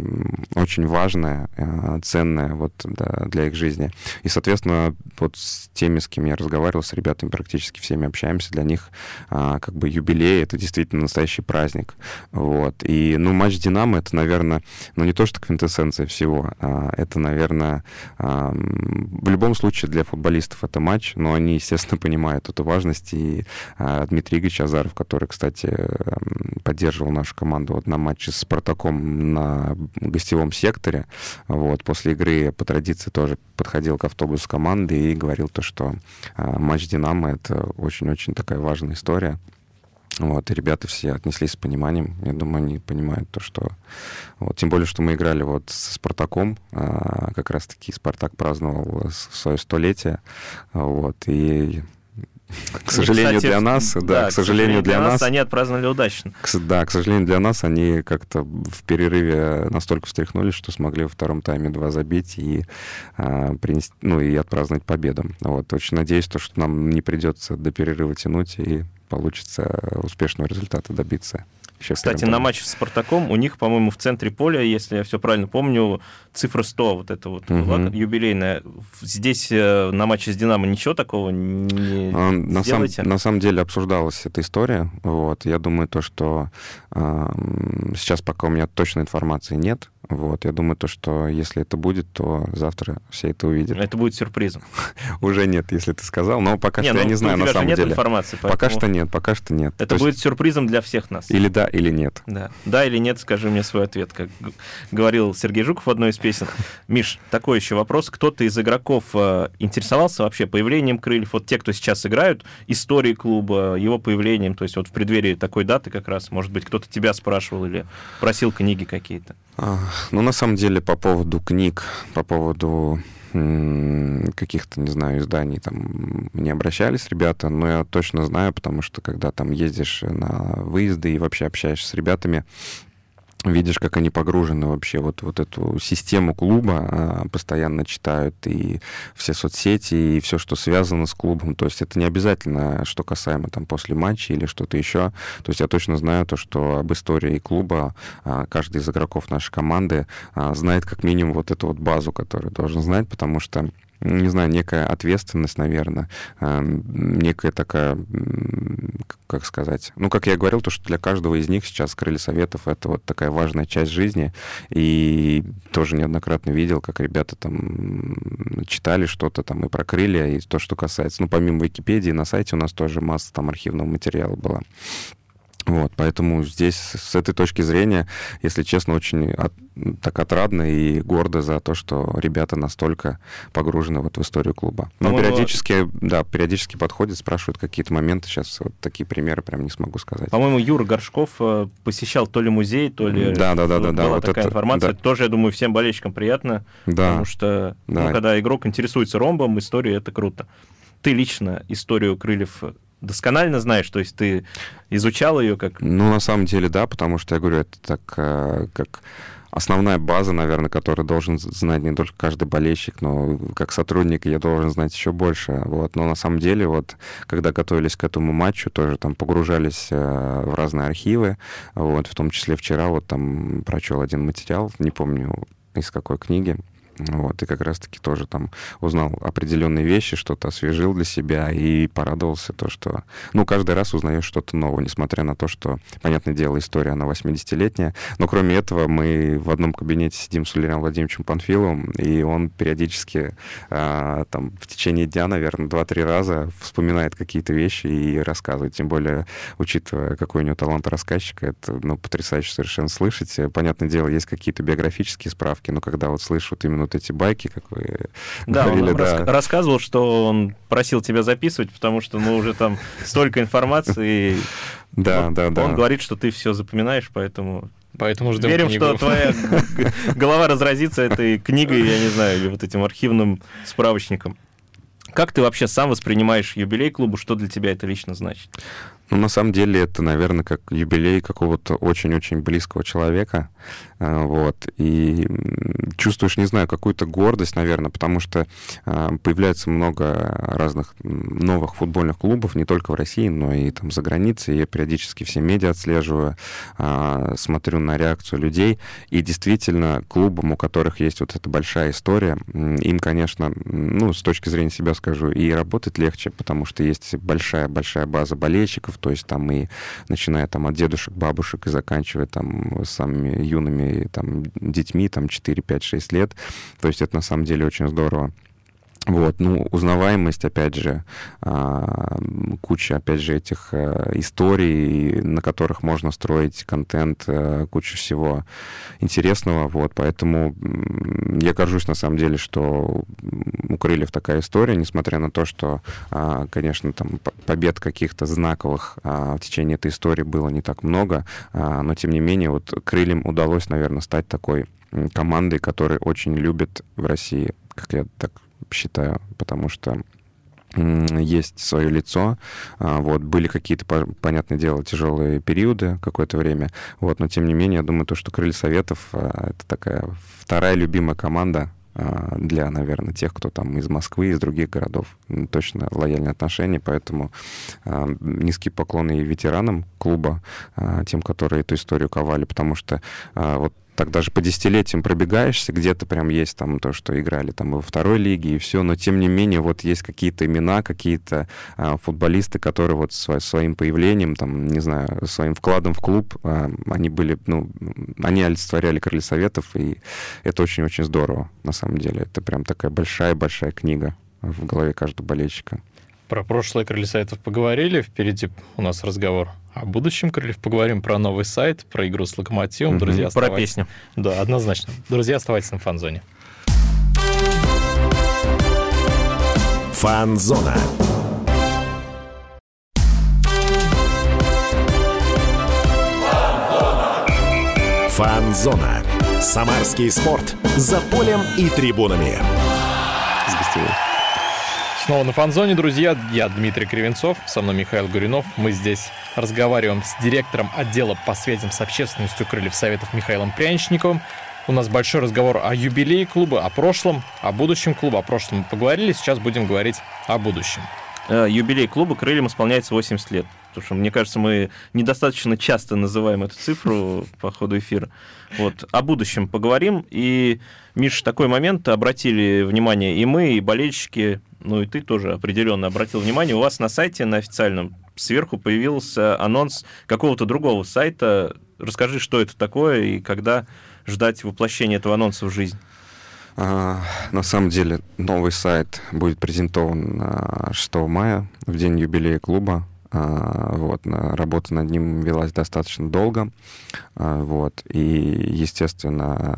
[SPEAKER 4] очень важное, э, ценное вот, да, для их жизни. И, соответственно, вот с теми, с кем я разговаривал, с ребятами практически всеми общаемся, для них а, как бы юбилей — это действительно настоящий праздник. Вот. И, ну, матч «Динамо» — это, наверное, ну, не то, что квинтэссенция всего, а это, наверное, а, в любом случае для футболистов это матч, но они, естественно, <laughs> понимают эту важность. И а, Дмитрий Игоревич Азаров, который, кстати, поддерживал нашу команду вот на матче с «Спартаком» на гостевом секторе, вот, после игры по традиции тоже подходил к автобусу команды и говорил то, что а, матч «Динамо» — это очень-очень такая важная история. Вот, и ребята все отнеслись с пониманием. Я думаю, они понимают то, что... Вот, тем более, что мы играли вот с «Спартаком». А, как раз-таки «Спартак» праздновал свое столетие. Вот, и к сожалению кстати, для нас, да, да к сожалению для, нас, нас,
[SPEAKER 3] они отпраздновали удачно.
[SPEAKER 4] К, да, к сожалению для нас, они как-то в перерыве настолько встряхнулись, что смогли во втором тайме два забить и а, принести, ну и отпраздновать победу. Вот очень надеюсь, то, что нам не придется до перерыва тянуть и получится успешного результата добиться. Еще
[SPEAKER 3] Кстати, на матче с Спартаком у них, по-моему, в центре поля, если я все правильно помню, цифра 100, вот это вот
[SPEAKER 4] Мгм.
[SPEAKER 3] была юбилейная. Здесь э, на матче с Динамо ничего такого не
[SPEAKER 4] А, На, сам-
[SPEAKER 3] сделаете?
[SPEAKER 4] на самом деле обсуждалась эта история. Вот. Я думаю, то, что ам, сейчас пока у меня точной информации нет. Вот. Я думаю, то, что если это будет, то завтра все это увидят.
[SPEAKER 3] Это будет сюрпризом. <laughs>
[SPEAKER 4] Уже нет, если ты сказал. Но пока что
[SPEAKER 3] ну,
[SPEAKER 4] я не
[SPEAKER 3] у
[SPEAKER 4] знаю, на самом
[SPEAKER 3] нет
[SPEAKER 4] деле.
[SPEAKER 3] информации,
[SPEAKER 4] Пока что нет, пока что нет.
[SPEAKER 3] Это
[SPEAKER 4] То есть
[SPEAKER 3] будет сюрпризом для всех нас.
[SPEAKER 4] Или да, или нет.
[SPEAKER 3] Да. да или нет, скажи мне свой ответ, как говорил Сергей Жуков в одной из песен. <laughs> Миш, такой еще вопрос. Кто-то из игроков э, интересовался вообще появлением крыльев? Вот те, кто сейчас играют, историей клуба, его появлением, то есть вот в преддверии такой даты как раз, может быть, кто-то тебя спрашивал или просил книги какие-то?
[SPEAKER 4] А, Ну, на самом деле, по поводу книг, по поводу каких-то, не знаю, изданий там не обращались ребята, но я точно знаю, потому что когда там ездишь на выезды и вообще общаешься с ребятами, видишь, как они погружены вообще вот, вот эту систему клуба, а, постоянно читают и все соцсети, и все, что связано с клубом. То есть это не обязательно, что касаемо там после матча или что-то еще. То есть я точно знаю то, что об истории клуба а, каждый из игроков нашей команды а, знает как минимум вот эту вот базу, которую должен знать, потому что не знаю, некая ответственность, наверное, эм, некая такая, как сказать, ну, как я говорил, то, что для каждого из них сейчас крылья советов — это вот такая важная часть жизни, и тоже неоднократно видел, как ребята там читали что-то там и про крылья, и то, что касается, ну, помимо Википедии, на сайте у нас тоже масса там архивного материала была. Вот, поэтому здесь с этой точки зрения, если честно, очень от- так отрадно и гордо за то, что ребята настолько погружены вот в историю клуба. Но
[SPEAKER 3] По-моему,
[SPEAKER 4] периодически, да, периодически подходят, спрашивают какие-то моменты. Сейчас вот такие примеры прям не смогу сказать.
[SPEAKER 3] По-моему, Юра Горшков э, посещал то ли музей, то ли...
[SPEAKER 4] Да, да, да, да, да,
[SPEAKER 3] Была
[SPEAKER 4] вот
[SPEAKER 3] такая
[SPEAKER 4] это,
[SPEAKER 3] информация.
[SPEAKER 4] да.
[SPEAKER 3] Тоже, я думаю, всем болельщикам приятно,
[SPEAKER 4] Да,
[SPEAKER 3] потому что,
[SPEAKER 4] да.
[SPEAKER 3] ну, когда игрок интересуется ромбом, история — это круто. Ты лично историю крыльев досконально знаешь, то есть ты изучал ее как...
[SPEAKER 4] Ну, на самом деле, да, потому что, я говорю, это так, э, как основная база, наверное, которую должен знать не только каждый болельщик, но как сотрудник я должен знать еще больше. Вот. Но на самом деле, вот, когда готовились к этому матчу, тоже там погружались э, в разные архивы, вот, в том числе вчера вот там прочел один материал, не помню из какой книги, вот, и как раз-таки тоже там узнал определенные вещи, что-то освежил для себя и порадовался то, что... Ну, каждый раз узнаешь что-то новое, несмотря на то, что, понятное дело, история, она 80-летняя. Но кроме этого, мы в одном кабинете сидим с Валерианом Владимировичем Панфиловым, и он периодически а, там в течение дня, наверное, два-три раза вспоминает какие-то вещи и рассказывает. Тем более, учитывая, какой у него талант рассказчика, это ну, потрясающе совершенно слышать. Понятное дело, есть какие-то биографические справки, но когда вот слышу вот именно вот эти байки, как вы
[SPEAKER 3] Да, он
[SPEAKER 4] говорили,
[SPEAKER 3] нам
[SPEAKER 4] да.
[SPEAKER 3] рас- рассказывал, что он просил тебя записывать, потому что, ну, уже там столько информации.
[SPEAKER 4] Да, да, да.
[SPEAKER 3] Он говорит, что ты все запоминаешь, поэтому
[SPEAKER 2] Поэтому ждем
[SPEAKER 3] верим,
[SPEAKER 2] книгу.
[SPEAKER 3] что твоя голова разразится этой книгой, я не знаю, или вот этим архивным справочником. Как ты вообще сам воспринимаешь юбилей клуба? Что для тебя это лично значит?
[SPEAKER 4] Ну, на самом деле, это, наверное, как юбилей какого-то очень-очень близкого человека. э, Вот. И чувствуешь, не знаю, какую-то гордость, наверное, потому что э, появляется много разных новых футбольных клубов, не только в России, но и там за границей. Я периодически все медиа отслеживаю, а, смотрю на реакцию людей. И действительно, клубам, у которых есть вот эта большая история, им, конечно, ну, с точки зрения себя скажу, и работать легче, потому что есть большая-большая база болельщиков, то есть там и начиная там от дедушек, бабушек и заканчивая там самыми юными там детьми, там 4, 5, 6 лет. То есть это на самом деле очень здорово. Вот, ну, узнаваемость, опять же, а, куча, опять же, этих э, историй, на которых можно строить контент, э, куча всего интересного, вот, поэтому я горжусь, на самом деле, что у Крыльев такая история, несмотря на то, что, а, конечно, там побед каких-то знаковых а, в течение этой истории было не так много, но, тем не менее, вот Крыльям удалось, наверное, стать такой командой, которую очень любят в России, как я так считаю, потому что есть свое лицо, а, вот, были какие-то, по- понятное дело, тяжелые периоды какое-то время, вот, но тем не менее, я думаю, то, что Крылья Советов а, это такая вторая любимая команда а, для, наверное, тех, кто там из Москвы, из других городов. Точно лояльные отношения, поэтому а, низкий поклон и ветеранам клуба, тем, которые эту историю ковали, потому что вот так даже по десятилетиям пробегаешься, где-то прям есть там то, что играли там во второй лиге и все, но тем не менее вот есть какие-то имена, какие-то а, футболисты, которые вот сво- своим появлением, там, не знаю, своим вкладом в клуб, а, они были, ну, они олицетворяли Крылья Советов, и это очень-очень здорово, на самом деле. Это прям такая большая-большая книга в голове каждого болельщика.
[SPEAKER 2] Про прошлое Крылья Советов поговорили, впереди у нас разговор о будущем Крыльев, поговорим про новый сайт, про игру с Локомотивом.
[SPEAKER 3] Угу, Друзья, про песню.
[SPEAKER 2] Да, однозначно. Друзья, оставайтесь на фан-зоне.
[SPEAKER 1] Фан-зона. Фан-зона. Самарский спорт. За полем и трибунами.
[SPEAKER 2] С гостевой. Снова на фанзоне, друзья. Я Дмитрий Кривенцов, со мной Михаил Гуринов. Мы здесь разговариваем с директором отдела по связям с общественностью Крыльев Советов Михаилом Пряничниковым. У нас большой разговор о юбилее клуба, о прошлом, о будущем клуба. О прошлом мы поговорили, сейчас будем говорить о будущем.
[SPEAKER 3] Э, юбилей клуба Крыльям исполняется 80 лет. Потому что, мне кажется, мы недостаточно часто называем эту цифру <laughs> по ходу эфира. Вот. О будущем поговорим. И, Миш, такой момент обратили внимание и мы, и болельщики ну и ты тоже определенно обратил внимание, у вас на сайте, на официальном, сверху появился анонс какого-то другого сайта. Расскажи, что это такое и когда ждать воплощения этого анонса в жизнь.
[SPEAKER 4] А, на самом деле, новый сайт будет презентован 6 мая, в день юбилея клуба. А, вот, работа над ним велась достаточно долго. А, вот, и, естественно,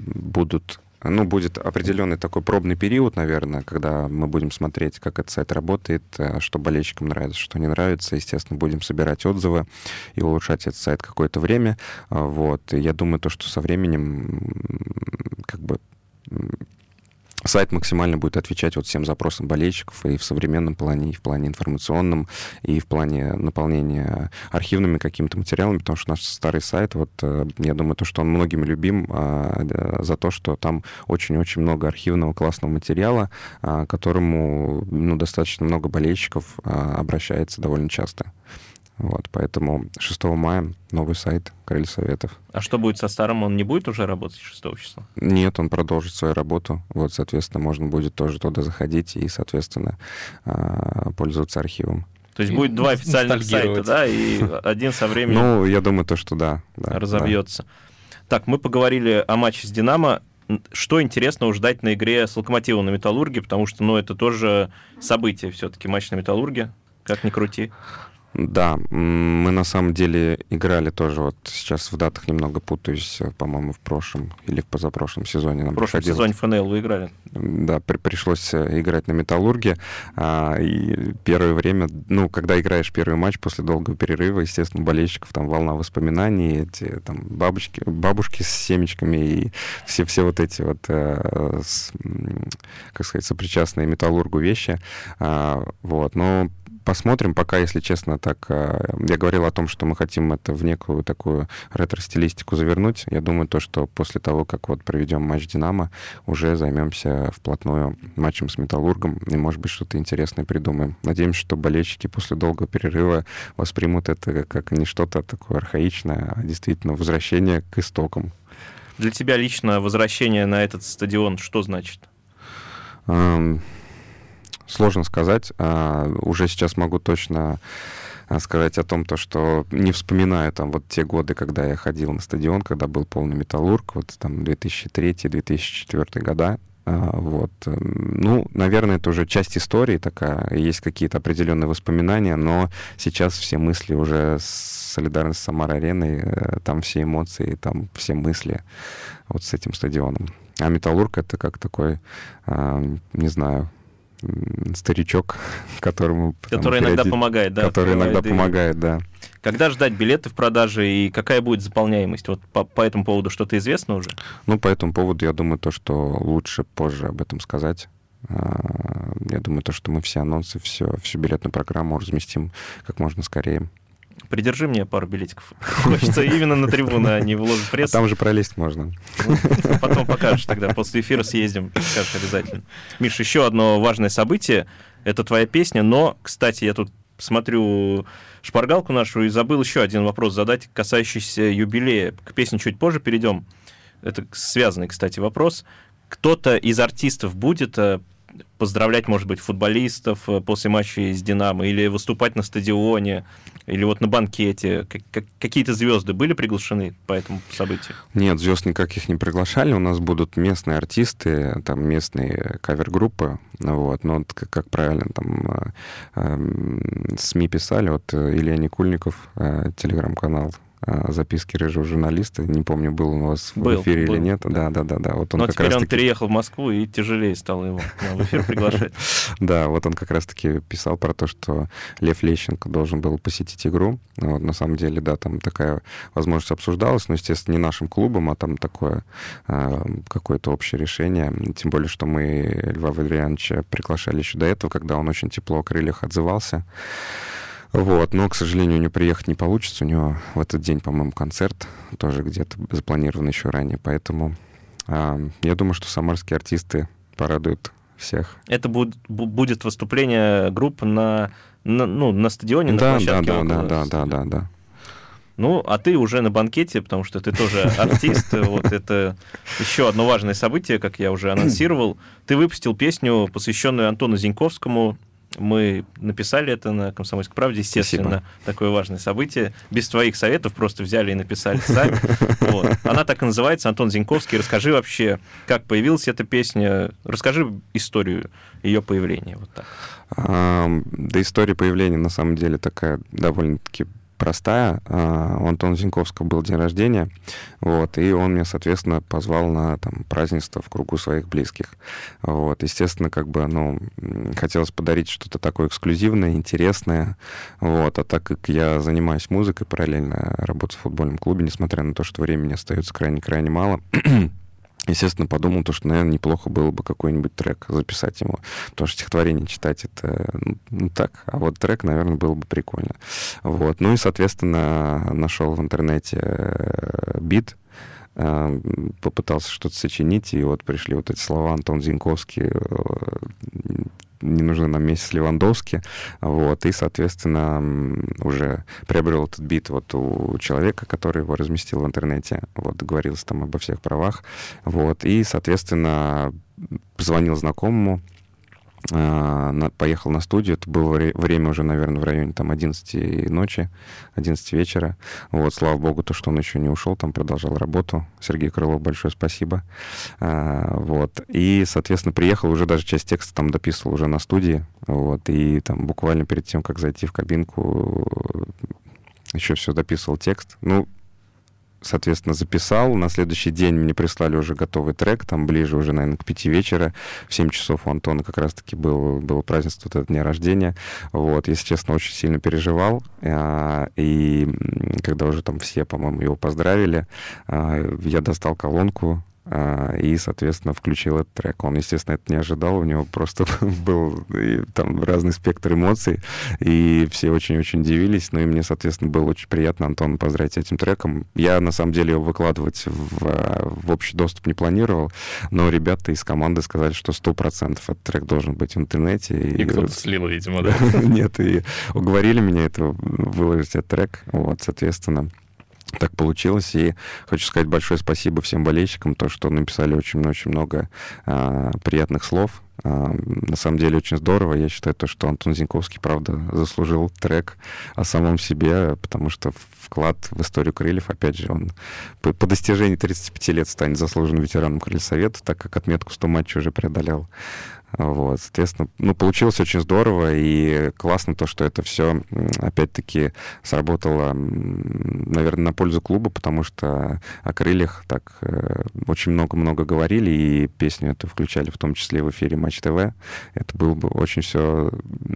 [SPEAKER 4] будут ну, будет определенный такой пробный период, наверное, когда мы будем смотреть, как этот сайт работает, э, что болельщикам нравится, что не нравится. Естественно, будем собирать отзывы и улучшать этот сайт какое-то время. А, вот. И я думаю, то, что со временем как бы сайт максимально будет отвечать вот всем запросам болельщиков и в современном плане, и в плане информационном, и в плане наполнения архивными какими-то материалами, потому что наш старый сайт, вот э, я думаю, то, что он многими любим а, за то, что там очень-очень много архивного классного материала, а, которому ну, достаточно много болельщиков а, обращается довольно часто. Вот, поэтому 6 мая новый сайт Крылья Советов.
[SPEAKER 3] А что будет со старым? Он не будет уже работать 6 числа?
[SPEAKER 4] Нет, он продолжит свою работу. Вот, соответственно, можно будет тоже туда заходить и, соответственно, а, пользоваться архивом.
[SPEAKER 3] То есть будет два официальных сайта, да, и один со временем...
[SPEAKER 4] Ну, я думаю, то, что да. да
[SPEAKER 3] разобьется. Да. Так, мы поговорили о матче с «Динамо». Что интересного ждать на игре с «Локомотивом» на «Металлурге», потому что, ну, это тоже событие все-таки, матч на «Металлурге», как ни крути.
[SPEAKER 4] Да, мы на самом деле играли тоже, вот сейчас в датах немного путаюсь, по-моему, в прошлом или в позапрошлом сезоне.
[SPEAKER 3] Нам в прошлом сезоне ФНЛ вы играли?
[SPEAKER 4] Да, при, пришлось э, играть на Металлурге. А, и первое время, ну, когда играешь первый матч после долгого перерыва, естественно, болельщиков там волна воспоминаний, эти там бабочки, бабушки с семечками и все, все вот эти вот, э, с, как сказать, сопричастные Металлургу вещи. А, вот, но посмотрим. Пока, если честно, так э, я говорил о том, что мы хотим это в некую такую ретро-стилистику завернуть. Я думаю, то, что после того, как вот проведем матч «Динамо», уже займемся вплотную матчем с «Металлургом» и, может быть, что-то интересное придумаем. Надеемся, что болельщики после долгого перерыва воспримут это как не что-то такое архаичное, а действительно возвращение к истокам.
[SPEAKER 3] Для тебя лично возвращение на этот стадион что значит?
[SPEAKER 4] Сложно сказать. А, уже сейчас могу точно а, сказать о том, то, что не вспоминаю там вот те годы, когда я ходил на стадион, когда был полный металлург, вот там 2003-2004 года. А, вот. Ну, наверное, это уже часть истории такая, есть какие-то определенные воспоминания, но сейчас все мысли уже солидарность с Самар-ареной, э, там все эмоции, там все мысли вот с этим стадионом. А Металлург — это как такой, не знаю, старичок, <laughs> которому...
[SPEAKER 3] Который иногда помогает, да?
[SPEAKER 4] Который иногда и... помогает, да.
[SPEAKER 3] Когда ждать билеты в продаже и какая будет заполняемость? Вот по, по этому поводу что-то известно уже?
[SPEAKER 4] Ну, по этому поводу я думаю то, что лучше позже об этом сказать. А, я думаю то, что мы все анонсы, все, всю билетную программу разместим как можно скорее.
[SPEAKER 3] Придержи мне пару билетиков. <laughs> Хочется именно на трибуну, а не в ложу пресс.
[SPEAKER 4] Там же пролезть можно.
[SPEAKER 3] Потом покажешь тогда, после эфира съездим, скажешь обязательно. Миш, еще одно важное событие. Это твоя песня, но, кстати, я тут смотрю шпаргалку нашу и забыл еще один вопрос задать, касающийся юбилея. К песне чуть позже перейдем. Это связанный, кстати, вопрос. Кто-то из артистов будет э, поздравлять, может быть, футболистов э, после матча с «Динамо», или выступать на стадионе, или вот на банкете. Какие-то звезды были приглашены по этому событию?
[SPEAKER 4] Нет, звезд никаких не приглашали. У нас будут местные артисты, там местные кавер-группы. Вот. Но как, как правильно там э, э, СМИ писали, вот Илья Никульников, э, телеграм-канал записки рыжего журналиста. Не помню, был он у вас был, в эфире был. или нет. Да, да, да, да.
[SPEAKER 3] Вот он Но как теперь раз он переехал в Москву и тяжелее стало его в эфир приглашать. <laughs>
[SPEAKER 4] Да, вот он как раз-таки писал про то, что Лев Лещенко должен был посетить игру. Вот, на самом деле, да, там такая возможность обсуждалась, но, естественно, не нашим клубом, а там такое а, какое-то общее решение. Тем более, что мы Льва Валерьяновича приглашали еще до этого, когда он очень тепло о крыльях отзывался. Вот, но, к сожалению, у него приехать не получится. У него в этот день, по-моему, концерт тоже где-то запланирован еще ранее. Поэтому э, я думаю, что самарские артисты порадуют всех.
[SPEAKER 3] Это будет, будет выступление группы на, на, ну, на стадионе, на да, площадке
[SPEAKER 4] да, да, да, да, да, да.
[SPEAKER 3] Ну, а ты уже на банкете, потому что ты тоже <laughs> артист. Вот это еще одно важное событие, как я уже анонсировал. Ты выпустил песню, посвященную Антону Зиньковскому, мы написали это на «Комсомольской правде», естественно, Спасибо. такое важное событие. Без твоих советов просто взяли и написали сами. <laughs> Вот. Она так и называется, Антон Зиньковский. Расскажи вообще, как появилась эта песня, расскажи историю ее появления. Вот так.
[SPEAKER 4] А, да история появления на самом деле такая довольно-таки простая. А, у Антона Зиньковского был день рождения, вот, и он меня, соответственно, позвал на там, празднество в кругу своих близких. Вот, естественно, как бы, ну, хотелось подарить что-то такое эксклюзивное, интересное, вот, а так как я занимаюсь музыкой, параллельно работаю в футбольном клубе, несмотря на то, что времени остается крайне-крайне мало, <clears throat> естественно, подумал, то, что, наверное, неплохо было бы какой-нибудь трек записать ему. Потому что стихотворение читать это ну, так, а вот трек, наверное, было бы прикольно. Вот. Ну и, соответственно, нашел в интернете э, бит, э, попытался что-то сочинить, и вот пришли вот эти слова Антон Зинковский э, не нужны нам месяц Левандовски, вот, и, соответственно, уже приобрел этот бит вот у человека, который его разместил в интернете, вот, договорился там обо всех правах, вот, и, соответственно, позвонил знакомому, поехал на студию, это было время уже, наверное, в районе там 11 ночи, 11 вечера. Вот, слава богу, то, что он еще не ушел, там продолжал работу. Сергей Крылов, большое спасибо. А, вот, и, соответственно, приехал, уже даже часть текста там дописывал уже на студии, вот, и там буквально перед тем, как зайти в кабинку, еще все дописывал текст. Ну, соответственно, записал. На следующий день мне прислали уже готовый трек, там ближе уже, наверное, к пяти вечера. В 7 часов у Антона как раз-таки был, было празднество вот дня рождения. Вот, если честно, очень сильно переживал. А, и когда уже там все, по-моему, его поздравили, а, я достал колонку, и, соответственно, включил этот трек. Он, естественно, это не ожидал, у него просто <laughs> был и, там разный спектр эмоций, и все очень-очень удивились, ну и мне, соответственно, было очень приятно Антон поздравить этим треком. Я, на самом деле, его выкладывать в, в общий доступ не планировал, но ребята из команды сказали, что сто процентов этот трек должен быть в интернете.
[SPEAKER 2] И, и кто-то слил, видимо, <laughs> да?
[SPEAKER 4] Нет, и уговорили меня это выложить этот трек, вот, соответственно так получилось. И хочу сказать большое спасибо всем болельщикам, то, что написали очень-очень много э, приятных слов. На самом деле очень здорово. Я считаю то, что Антон Зинковский, правда, заслужил трек о самом себе, потому что вклад в историю крыльев, опять же, он по, по достижении 35 лет станет заслуженным ветераном Крыльсовета, так как отметку 100 матчей уже преодолел. Вот, соответственно, ну, получилось очень здорово, и классно то, что это все, опять-таки, сработало, наверное, на пользу клуба, потому что о крыльях так э, очень много-много говорили, и песню эту включали в том числе в эфире Матч ТВ. Это было бы очень все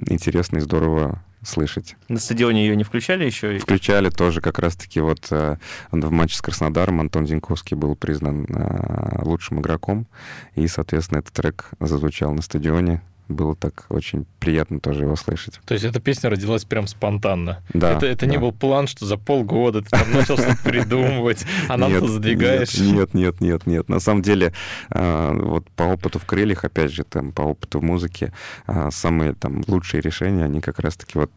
[SPEAKER 4] интересно и здорово слышать.
[SPEAKER 3] На стадионе ее не включали еще?
[SPEAKER 4] Включали тоже как раз-таки вот э, в матче с Краснодаром Антон Зинковский был признан э, лучшим игроком, и, соответственно, этот трек зазвучал на стадионе. Было так очень приятно тоже его слышать.
[SPEAKER 2] То есть эта песня родилась прям спонтанно?
[SPEAKER 4] Да.
[SPEAKER 2] Это, это
[SPEAKER 4] да.
[SPEAKER 2] не был план, что за полгода ты там начал что-то придумывать, а нам
[SPEAKER 4] Нет,
[SPEAKER 2] ты задвигаешь?
[SPEAKER 4] Нет, нет, нет, нет. На самом деле, а, вот по опыту в крыльях, опять же, там, по опыту в музыке, а, самые там лучшие решения, они как раз-таки вот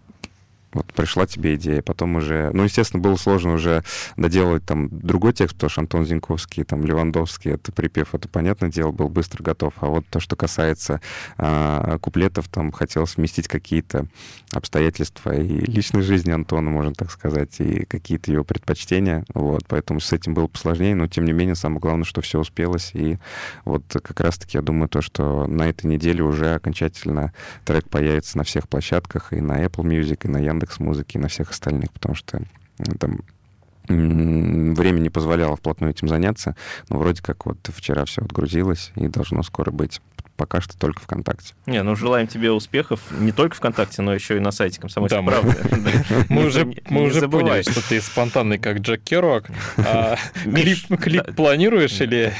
[SPEAKER 4] вот пришла тебе идея, потом уже... Ну, естественно, было сложно уже доделать там другой текст, потому что Антон Зинковский, там, Левандовский, это припев, это, понятное дело, был быстро готов. А вот то, что касается а, куплетов, там хотелось вместить какие-то обстоятельства и личной жизни Антона, можно так сказать, и какие-то его предпочтения. Вот, поэтому с этим было посложнее, но, тем не менее, самое главное, что все успелось. И вот как раз-таки я думаю, то, что на этой неделе уже окончательно трек появится на всех площадках, и на Apple Music, и на Яндекс музыки и на всех остальных, потому что ну, там не позволяло вплотную этим заняться, но вроде как вот вчера все отгрузилось и должно скоро быть. Пока что только ВКонтакте.
[SPEAKER 3] Не, ну желаем тебе успехов не только ВКонтакте, но еще и на сайте Комсомольской
[SPEAKER 2] Да, мы-
[SPEAKER 3] правды. <laughs>
[SPEAKER 2] Мы уже, мы уже поняли, что ты спонтанный, как Джек Керуак. А <laughs> клип, планируешь или,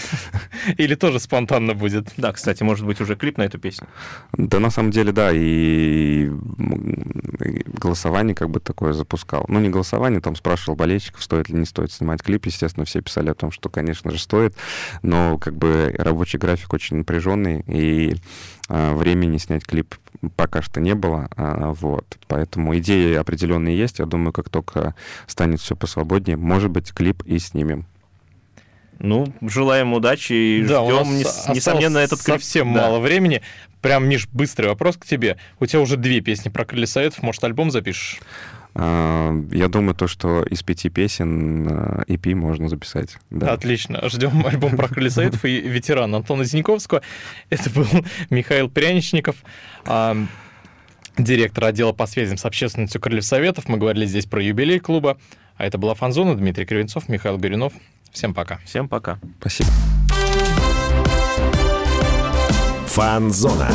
[SPEAKER 2] или тоже спонтанно будет?
[SPEAKER 3] Да, кстати, может быть уже клип на эту песню.
[SPEAKER 4] Да, на самом деле, да, и голосование как бы такое запускал. Ну, не голосование, там спрашивал болельщиков, стоит ли не стоит снимать клип. Естественно, все писали о том, что, конечно же, стоит, но как бы рабочий график очень напряженный, и а, времени снять клип пока что не было, а, вот. Поэтому идеи определенные есть. Я думаю, как только станет все посвободнее, может быть, клип и снимем.
[SPEAKER 3] Ну, желаем удачи и
[SPEAKER 2] Да, у нас
[SPEAKER 3] ждем, нес- несомненно, этот клип.
[SPEAKER 2] совсем
[SPEAKER 3] Да.
[SPEAKER 2] мало времени. Прям, Миш, быстрый вопрос к тебе. У тебя уже две песни про крылья советов. Может, альбом запишешь?
[SPEAKER 4] А, Я думаю, то, что из пяти песен а, EP можно записать. Да.
[SPEAKER 2] Отлично. Ждем <laughs> альбом про крылья советов и ветеран Антона Зиньковского. Это был <laughs> Михаил Пряничников, а, директор отдела по связям с общественностью крыльев советов. Мы говорили здесь про юбилей клуба. А это была Фанзона, Дмитрий Кривенцов, Михаил Горюнов. Всем пока.
[SPEAKER 3] Всем пока.
[SPEAKER 4] Спасибо.
[SPEAKER 1] Фанзона.